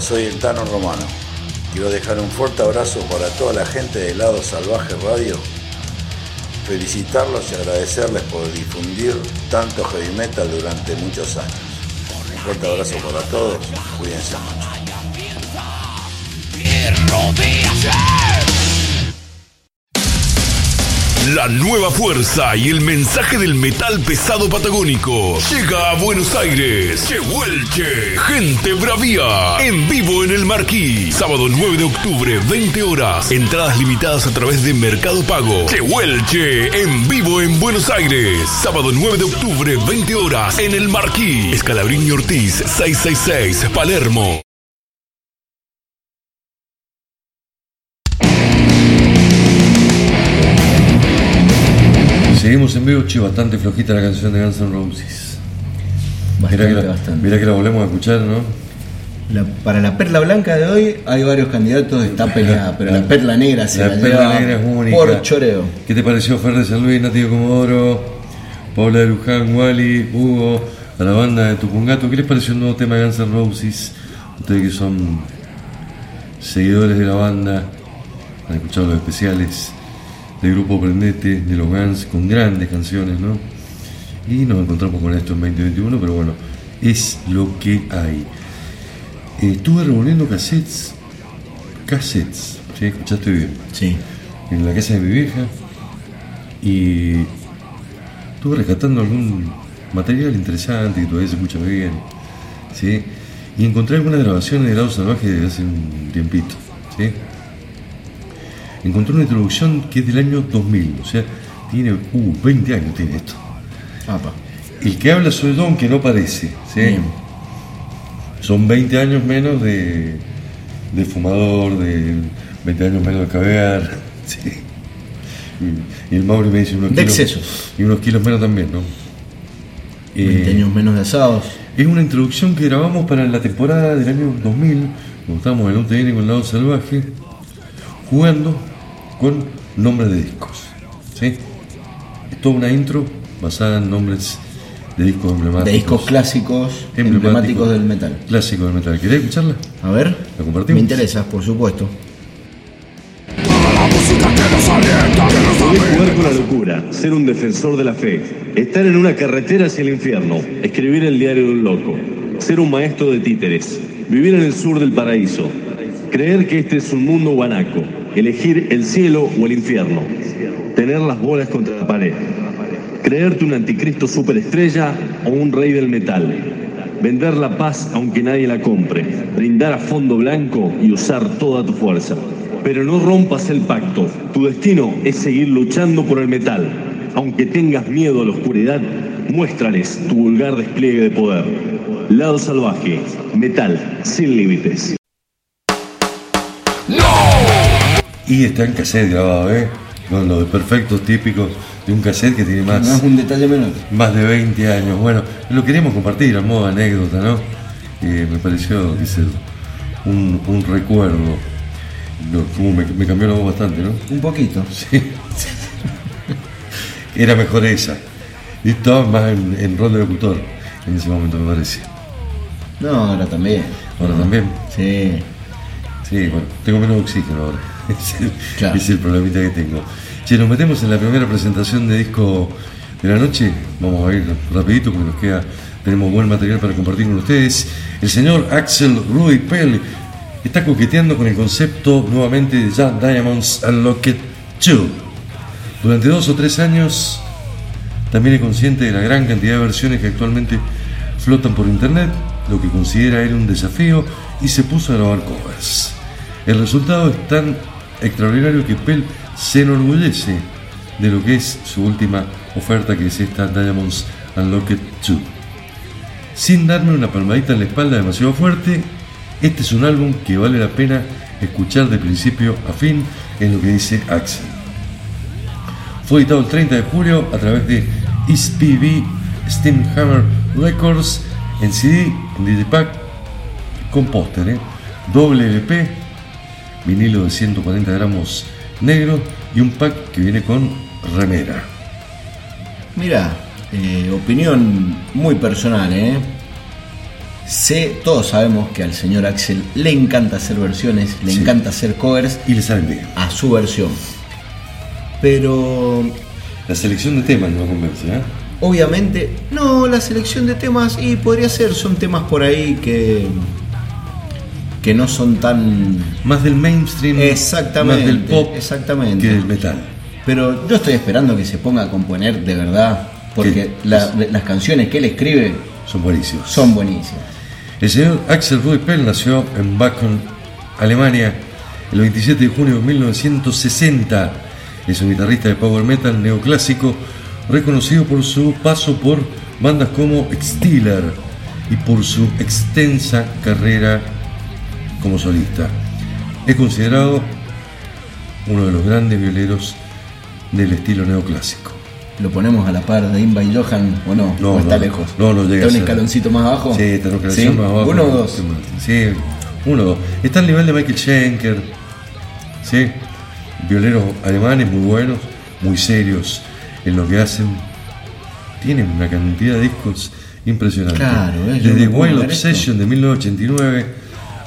Soy el Tano Romano. Quiero dejar un fuerte abrazo para toda la gente de Lado Salvaje Radio. Felicitarlos y agradecerles por difundir tanto heavy metal durante muchos años. Un fuerte abrazo para todos. Cuídense mucho. La nueva fuerza y el mensaje del metal pesado patagónico llega a Buenos Aires. Chehuelche, gente bravía, en vivo en el Marquí. Sábado 9 de octubre, 20 horas. Entradas limitadas a través de Mercado Pago. Chehuelche, en vivo en Buenos Aires. Sábado 9 de octubre, 20 horas, en el Marquí. Escalabrini Ortiz, 666, Palermo. Seguimos en vivo, che, bastante flojita la canción de Guns N' Roses. Mirá que, Bastante, la, bastante. mirá que la volvemos a escuchar, ¿no? La- para la perla blanca de hoy hay varios candidatos, está peleada, pero la perla negra se La la, perla negra es única. por choreo. ¿Qué te pareció Fer de San Luis, Nativo Comodoro, Paula de Luján, Wally, Hugo, a la banda de Tupungato? ¿Qué les pareció el nuevo tema de Guns N' Roses? Ustedes que son seguidores de la banda, han escuchado los especiales del grupo Prendete, de los Guns, con grandes canciones, ¿no? Y nos encontramos con esto en 2021, pero bueno, es lo que hay. Eh, estuve revolviendo cassettes, cassettes, ¿sí? ¿Escuchaste bien? Sí. en la casa de mi vieja y estuve rescatando algún material interesante que todavía se escucha muy bien, ¿sí? Y encontré algunas grabaciones de Lado Salvaje de hace un tiempito, ¿sí? Encontré una introducción que es del año 2000, o sea, tiene, uh, 20 años tiene esto. Apa. El que habla soy Don, que no parece, ¿sí? Son 20 años menos de, de fumador, de 20 años menos de caviar. sí. Y, el Mauri me dice unos De kilos. excesos. Y unos kilos menos también, ¿no? Eh, 20 años menos de asados. es una introducción que grabamos para la temporada del año 2000, cuando estábamos en UTN con el lado salvaje, jugando con nombres de discos. ¿sí? Es toda una intro basada en nombres de discos emblemáticos. De discos clásicos emblemáticos del metal. Clásicos del metal. ¿Querés escucharla? A ver. ¿La compartimos? Me interesa, por supuesto. Poder jugar con la locura, ser un defensor de la fe, estar en una carretera hacia el infierno, escribir el diario de un loco, ser un maestro de títeres, vivir en el sur del paraíso, creer que este es un mundo guanaco, elegir el cielo o el infierno, tener las bolas contra la pared, creerte un anticristo superestrella o un rey del metal, vender la paz aunque nadie la compre, brindar a fondo blanco y usar toda tu fuerza. Pero no rompas el pacto. Tu destino es seguir luchando por el metal. Aunque tengas miedo a la oscuridad, muéstrales tu vulgar despliegue de poder. Lado salvaje, metal, sin límites. Y está en cassette grabado, ¿eh? Con los perfectos típicos de un cassette que tiene es más, un detalle menor. más de 20 años. Bueno, lo queríamos compartir a modo de anécdota, ¿no? Eh, me pareció, dice, un, un recuerdo. No, como me, me cambió la voz bastante, ¿no? Un poquito. Sí. Era mejor esa. Y estaba más en, en rol de locutor en ese momento, me parece. No, ahora también. Ahora también. Sí. Sí, bueno, tengo menos oxígeno ahora. Es el, Claro. es el problemita que tengo. Si nos metemos en la primera presentación de disco de la noche, vamos a ir rapidito porque nos queda, tenemos buen material para compartir con ustedes. El señor Axel Rudy Pell está coqueteando con el concepto nuevamente de Young Diamonds Unlocked 2. Durante dos o tres años también es consciente de la gran cantidad de versiones que actualmente flotan por internet, lo que considera él un desafío y se puso a grabar covers. El resultado es tan extraordinario que Pell se enorgullece de lo que es su última oferta, que es esta Diamonds Unlocked 2. Sin darme una palmadita en la espalda demasiado fuerte, este es un álbum que vale la pena escuchar de principio a fin, en lo que dice Axel. Fue editado el 30 de julio a través de East PV Steamhammer Records en CD, en Digipack, con póster, ¿eh? doble LP, vinilo de 140 gramos negro y un pack que viene con remera. Mira, eh, opinión muy personal, ¿eh? Sé, todos sabemos que al señor Axel le encanta hacer versiones, le Sí. encanta hacer covers Y le salen bien. a su versión. Pero La selección de temas no convence, ¿eh? obviamente, no, la selección de temas, y podría ser, son temas por ahí que, que no son tan... Más del mainstream, Exactamente, más del pop exactamente. que del metal. Pero yo estoy esperando que se ponga a componer de verdad, porque la- las canciones que él escribe Son buenísimos. son buenísimas. El señor Axel Rudi Pell nació en Bacon, Alemania, el 27 de junio de 1960. Es un guitarrista de power metal neoclásico, reconocido por su paso por bandas como Steeler y por su extensa carrera como solista. Es considerado uno de los grandes violeros del estilo neoclásico. ¿Lo ponemos a la par de Inba y Johan o no? No, ¿O está no, lejos? no, no llega ¿Está un escaloncito más abajo? Sí, está una ¿Sí? más abajo. ¿Uno o dos? Sí, uno o dos. Está al nivel de Michael Schenker. Sí, violeros alemanes muy buenos, muy serios en lo que hacen. Tienen una cantidad de discos impresionante. Claro, eh, Desde Wild esto. Obsession de 1989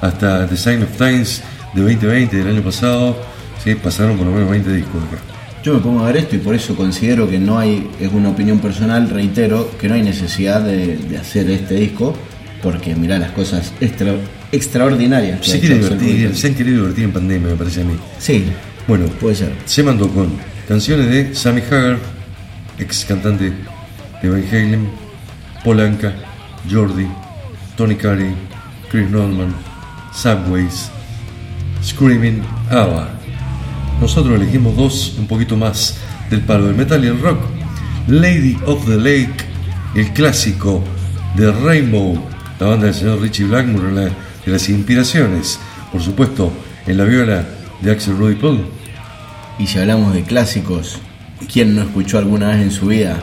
hasta The Sign of Times de 2020 del año pasado. Sí, pasaron por lo menos 20 discos acá. Yo me pongo a ver esto y por eso considero que no hay, es una opinión personal, reitero, que no hay necesidad de, de hacer este disco, porque mirá las cosas extra- extraordinarias que Se quiere divertir, se han querido divertir en pandemia, me parece a mí. Sí, Bueno, puede ser. se mandó con canciones de Sammy Hagar, ex cantante de Van Halen, Polanca, Jordi, Tony Carey, Chris Norman, Subways, Screaming, ABBA. Nosotros elegimos dos un poquito más del palo del metal y el rock. Lady of the Lake, el clásico de Rainbow, la banda del señor Richie Blackmore, una de las inspiraciones, por supuesto, en la viola de Axel Rudy Paul. Y si hablamos de clásicos, ¿quién no escuchó alguna vez en su vida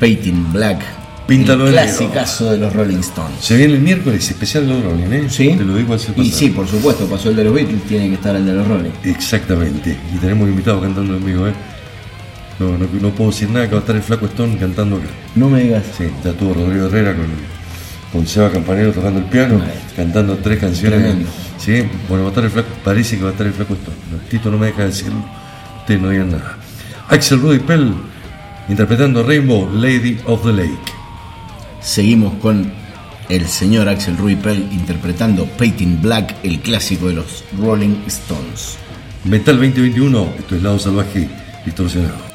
Painting Black? Píntalo el de negro. clasicazo de los Rolling Stones. Se viene el miércoles especial de los Rolling, ¿eh? ¿Sí? Te lo digo al ser Y sí, por supuesto, pasó el de los Beatles, tiene que estar el de los Rolling. Exactamente. Y tenemos invitados cantando vivo, ¿eh? No, no, no puedo decir nada que va a estar el Flaco Stone cantando acá. No me digas. Sí, ya tuvo Rodrigo Herrera con, con Seba Campanero tocando el piano, Maestro. cantando tres canciones. Tremendo. Sí, bueno, va a estar el Flaco, parece que va a estar el Flaco Stone. Tito no me deja decirlo, ustedes no digan nada. Axel Rudy Pell interpretando Rainbow, Lady of the Lake. Seguimos con el señor Axel Rui Pell interpretando Painting Black, el clásico de los Rolling Stones. Metal 2021, esto es Lado Salvaje Distorsionado.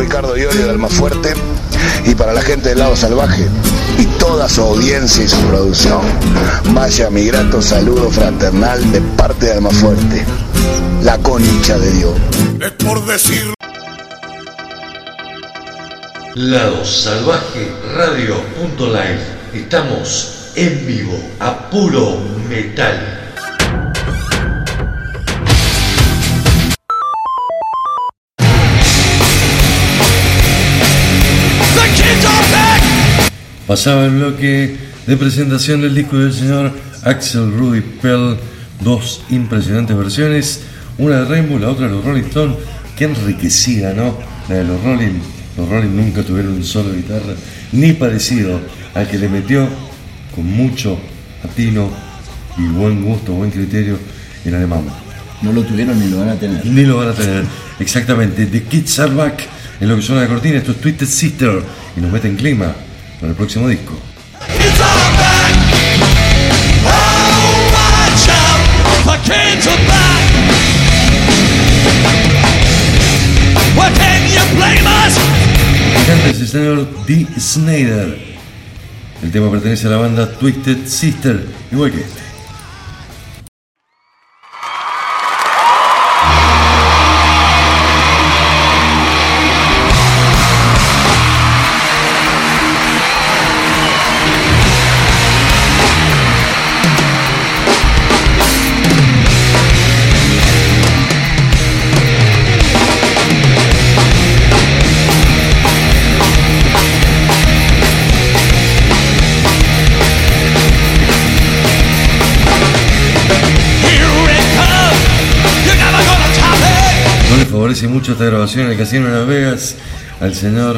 Ricardo Iorio de Almafuerte y para la gente del lado salvaje y toda su audiencia y su producción, vaya mi grato saludo fraternal de parte de Almafuerte, la concha de Dios. Es por decir Lado Salvaje Radio.live. Estamos en vivo a puro metal. Pasaba el bloque de presentación del disco del señor Axel Rudy Pell, dos impresionantes versiones, una de Rainbow, la otra de los Rolling Stones, que enriquecida, ¿no? La de los Rolling, los Rolling nunca tuvieron un solo guitarra, ni parecido al que le metió con mucho atino y buen gusto, buen criterio el alemán. No lo tuvieron ni lo van a tener. Ni lo van a tener. Exactamente. The Kids Are Back en lo que suena de cortina. Esto es Twisted Sister. Y nos mete en clima para el próximo disco. Y antes el señor D. Snyder. El tema pertenece a la banda Twisted Sister, igual que este. Favorece mucho esta grabación en el Casino de Las Vegas al señor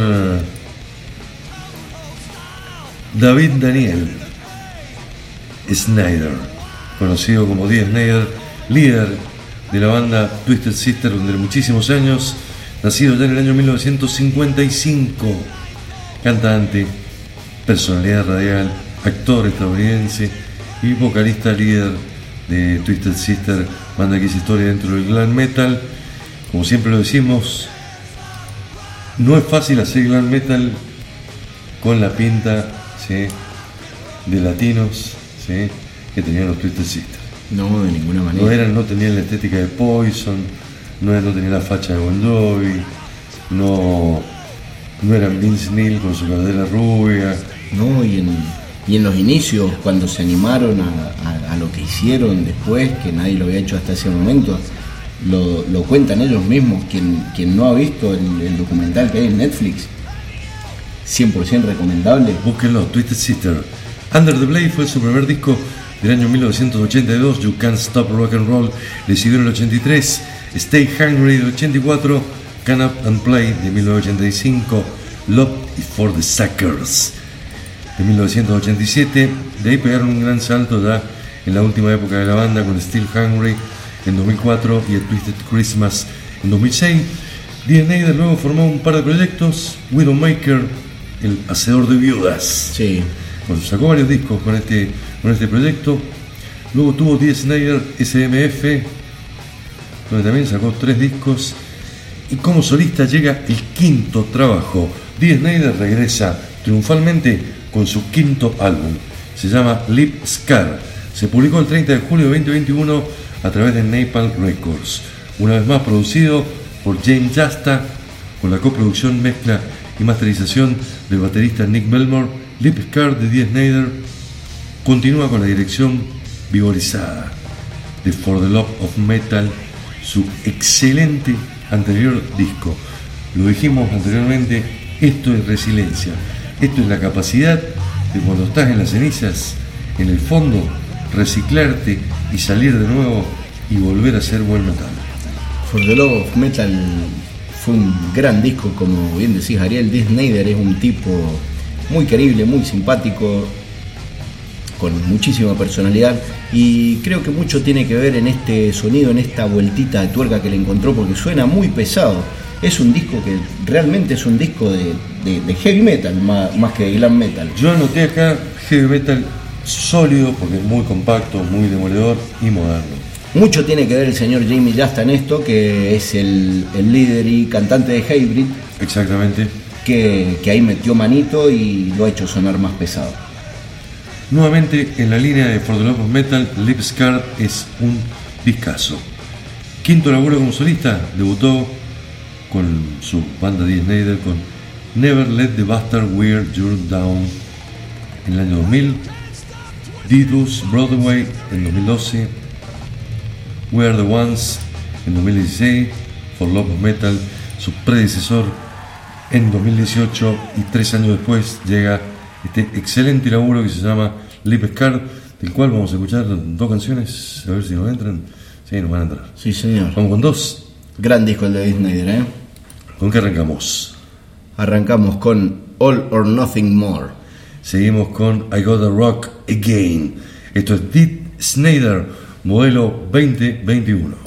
David Daniel Snyder, conocido como Dee Snyder, líder de la banda Twisted Sister durante muchísimos años, nacido ya en el año 1955, cantante, personalidad radial, actor estadounidense y vocalista líder de Twisted Sister, banda que hizo historia dentro del glam metal. Como siempre lo decimos, no es fácil hacer glam metal con la pinta ¿sí? de latinos ¿sí? que tenían los Twisted Sister. No, de ninguna manera. No, eran, no tenían la estética de Poison, no, no tenían la facha de Bon Jovi, no, no eran Vince Neil con su cadera rubia. No, y en, y en los inicios, cuando se animaron a, a- a lo que hicieron después, que nadie lo había hecho hasta ese momento, lo, lo cuentan ellos mismos. Quien, quien no ha visto el, el documental que hay en Netflix, 100% recomendable. Búsquenlo, Twisted Sister. Under the Blade fue su primer disco del año 1982. You Can't Stop Rock and Roll le siguió en el 83. Stay Hungry del 84. Can Up and Play de 1985. Love is for the Suckers de 1987. De ahí pegaron un gran salto ya en la última época de la banda con Still Hungry en 2004 y A Twisted Christmas en 2006. DNA de nuevo formó un par de proyectos. Widowmaker, el hacedor de viudas. Sí, Bueno, sacó varios discos con este, con este proyecto. Luego tuvo D. Snyder SMF, donde también sacó tres discos. Y como solista llega el quinto trabajo. D. Snyder regresa triunfalmente con su quinto álbum. Se llama Lip Scar. Se publicó el 30 de julio de 2021 a través de Napalm Records. Una vez más producido por James Jasta con la coproducción, mezcla y masterización del baterista Nick Belmore, Lip Scar de D. Snyder continúa con la dirección vigorizada de For the Love of Metal, su excelente anterior disco. Lo dijimos anteriormente, esto es resiliencia, esto es la capacidad de cuando estás en las cenizas, en el fondo, reciclarte y salir de nuevo y volver a ser buen metal. For the Love of Metal fue un gran disco, como bien decís Ariel. Dee Snyder es un tipo muy querible, muy simpático, con muchísima personalidad y creo que mucho tiene que ver en este sonido, en esta vueltita de tuerca que le encontró porque suena muy pesado. Es un disco que realmente es un disco de, de- de heavy metal más, más que de glam metal. Yo anoté acá heavy metal sólido porque es muy compacto, muy demoledor y moderno. Mucho tiene que ver el señor Jamie Jasta en esto, que es el, el líder y cantante de Hybrid, Exactamente. que, que ahí metió manito y lo ha hecho sonar más pesado. Nuevamente en la línea de For the Love of Metal, Lip Scar es un discazo. Quinto laburo como solista, debutó con su banda de Snyder con Never Let the Bastard Wear You Down en el año 2000, Didus Broadway en 2012, We Are the Ones en 2016, For Love of Metal, su predecesor en 2018 y tres años después llega este excelente laburo que se llama Lip Scar, del cual vamos a escuchar dos canciones, a ver si nos entran. Sí, nos van a entrar. Sí, señor. Vamos con dos. Gran disco el de Snyder, ¿eh? ¿Con qué arrancamos? Arrancamos con All or Nothing More. Seguimos con I Got a Rock Again. Esto es Deep Snyder, modelo 2021.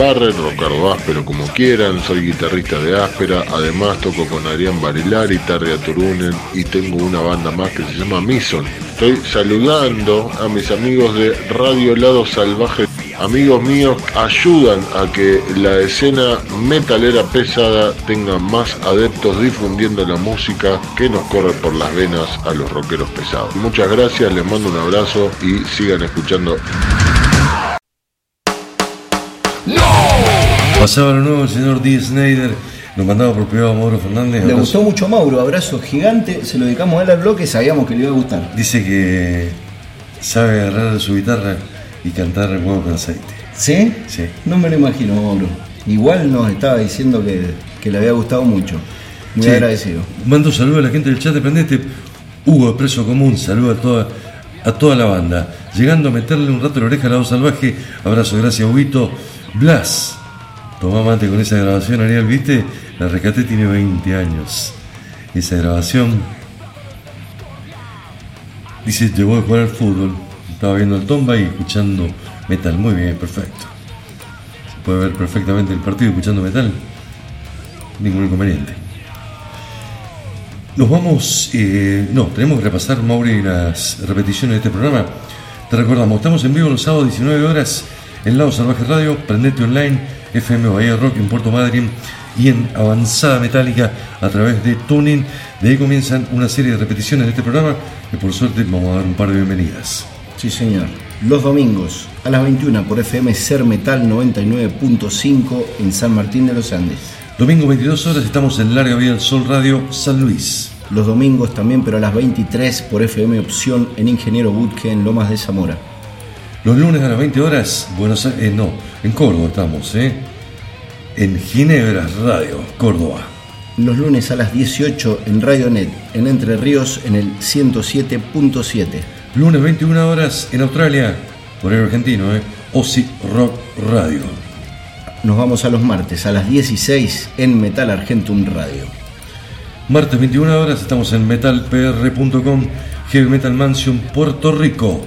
Barrer, Rocardo Áspero como quieran, soy guitarrista de Áspera, además toco con Adrián Barilari, Tarria Turunen y tengo una banda más que se llama Mison. Estoy saludando a mis amigos de Radio Lado Salvaje. Amigos míos, ayudan a que la escena metalera pesada tenga más adeptos difundiendo la música que nos corre por las venas a los rockeros pesados. Muchas gracias, les mando un abrazo y sigan escuchando Pasaba lo nuevo el señor D. Snyder, nos mandaba por privado a Mauro Fernández. Le gustó mucho a Mauro, abrazo gigante, se lo dedicamos a él al bloque, sabíamos que le iba a gustar. Dice que sabe agarrar su guitarra y cantar huevo con aceite. ¿Sí? Sí. No me lo imagino, Mauro. Igual nos estaba diciendo que, que le había gustado mucho. Muy Sí. agradecido. Mando un saludo a la gente del chat de Prendete. Hugo de Preso Común, saludo a toda, a toda la banda. Llegando a meterle un rato la oreja al lado salvaje. Abrazo, gracias, Huguito. Blas, tomá mate con esa grabación, Ariel, ¿viste? La rescaté tiene 20 años. Esa grabación. Dice, llegó a jugar al fútbol. Estaba viendo el tomba y escuchando metal. Muy bien, perfecto. Se puede ver perfectamente el partido escuchando metal. Ningún inconveniente. Nos vamos, eh, no, tenemos que repasar, Mauri, las repeticiones de este programa. Te recordamos, estamos en vivo los sábados 19 horas en Lado Salvaje Radio, Prendete Online, FM Bahía Rock en Puerto Madryn y en Avanzada Metálica a través de Tuning. De ahí comienzan una serie de repeticiones de este programa que por suerte vamos a dar un par de bienvenidas. Sí, señor. Los domingos a las 21 por FM Ser Metal 99.5 en San Martín de los Andes. Domingo 22 horas estamos en Larga Vida del Sol Radio San Luis. Los domingos también, pero a las 23 por FM Opción en Ingeniero Butke en Lomas de Zamora. Los lunes a las 20 horas, Buenos Aires, eh, no, en Córdoba estamos, ¿eh? En Ginebra Radio, Córdoba. Los lunes a las 18 en Radio Net, en Entre Ríos en el 107.7. Lunes 21 horas en Australia, horario argentino, ¿eh? Osi Rock Radio. Nos vamos a los martes a las 16 en Metal Argentum Radio. Martes 21 horas estamos en metalpr.com, Heavy Metal Mansion, Puerto Rico.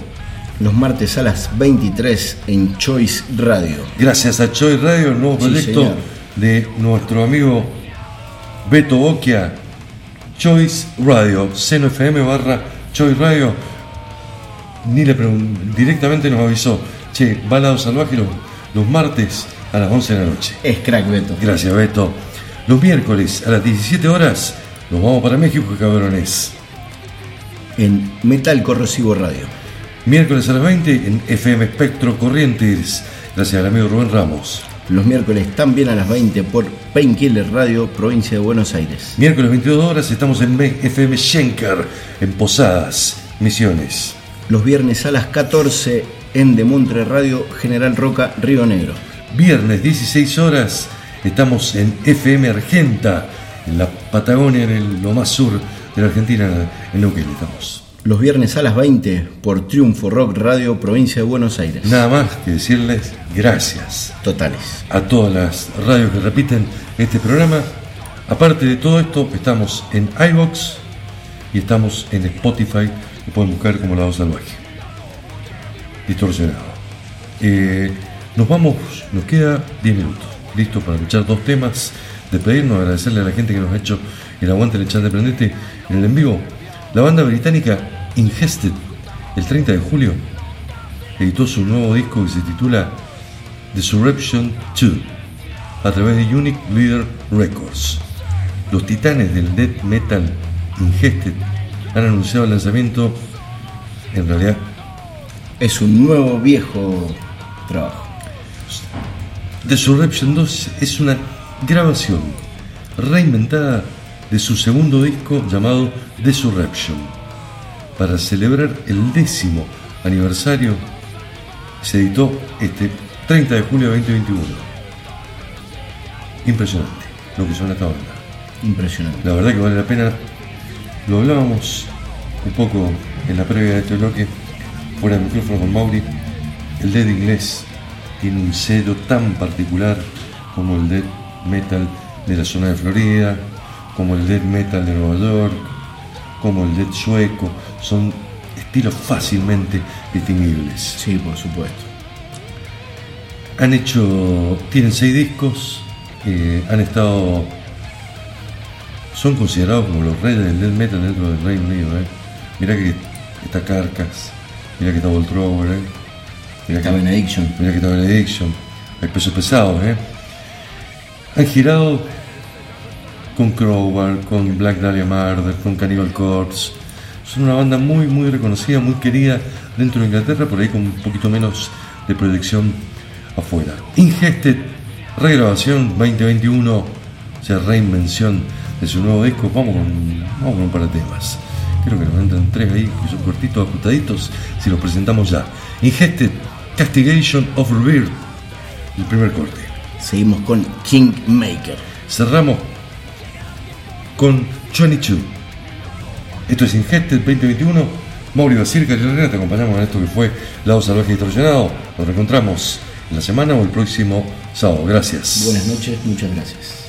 Los martes a las 23 en Choice Radio. Gracias a Choi Radio, el nuevo proyecto de nuestro amigo Beto Boquia, Choice Radio, Seno FM barra Choice Radio. Ni le directamente nos avisó, che, va al lado salvaje los, los martes a las 11 de la noche. Es crack Beto. Gracias, Beto. Los miércoles a las 17 horas nos vamos para México, cabrones. En Metal Corrosivo Radio. Miércoles a las 20 en FM Espectro Corrientes, gracias al amigo Rubén Ramos. Los miércoles también a las 20 por Painkiller Radio, provincia de Buenos Aires. Miércoles 22 horas estamos en FM Schenker, en Posadas, Misiones. Los viernes a las 14 en Demontre Radio, General Roca, Río Negro. Viernes 16 horas estamos en FM Argenta, en la Patagonia, en el- lo más sur de la Argentina, en Neuquén estamos. Los viernes a las 20 por Triunfo Rock Radio, provincia de Buenos Aires. Nada más que decirles gracias Totales. a todas las radios que repiten este programa. Aparte de todo esto, estamos en iBox y estamos en Spotify, que pueden buscar como Lado Salvaje. Distorsionado. Eh, nos vamos, nos queda 10 minutos. Listo para escuchar dos temas, despedirnos, agradecerle a la gente que nos ha hecho el aguante en el chat de Prendete en el en vivo. La banda británica Ingested, el 30 de julio, editó su nuevo disco que se titula The Surreption 2 a través de Unique Leader Records. Los titanes del death metal Ingested han anunciado el lanzamiento, en realidad Es un nuevo viejo trabajo. The Surreption 2 es una grabación reinventada de su segundo disco llamado The Surreption. Para celebrar el décimo aniversario, se editó este 30 de julio de 2021. Impresionante lo que suena esta banda. Impresionante. La verdad que vale la pena. Lo hablábamos un poco en la previa de este bloque, fuera del micrófono con Mauri. El dead inglés tiene un sello tan particular como el dead metal de la zona de Florida, como el death metal de Nueva York, como el death sueco, son estilos fácilmente distinguibles. Sí, por supuesto. Han hecho, tienen seis discos, eh, han estado, son considerados como los reyes del death metal dentro del Reino Unido. ¿eh? Mirá que está Carcass, mirá que está Voltrover, ¿eh? mirá Está que, Benediction. mirá que está Benediction, hay pesos pesados. ¿eh? Han girado con Crowbar, con Black Dahlia Murder, con Cannibal Corpse. Son una banda muy, muy reconocida, muy querida dentro de Inglaterra, por ahí con un poquito menos de proyección afuera. Ingested, regrabación 2021, o sea, reinvención de su nuevo disco. Vamos con, vamos con un par de temas. Creo que nos entran tres ahí, que son cortitos, ajustaditos, si los presentamos ya. Ingested, Castigation of Rebirth, el primer corte. Seguimos con Kingmaker. Cerramos con 22. Esto es Ingested 2021. Mauri Basirca y Herrera te acompañamos en esto que fue Lado Salvaje Distorsionado. Nos reencontramos en la semana o el próximo sábado. Gracias. Buenas noches, muchas gracias.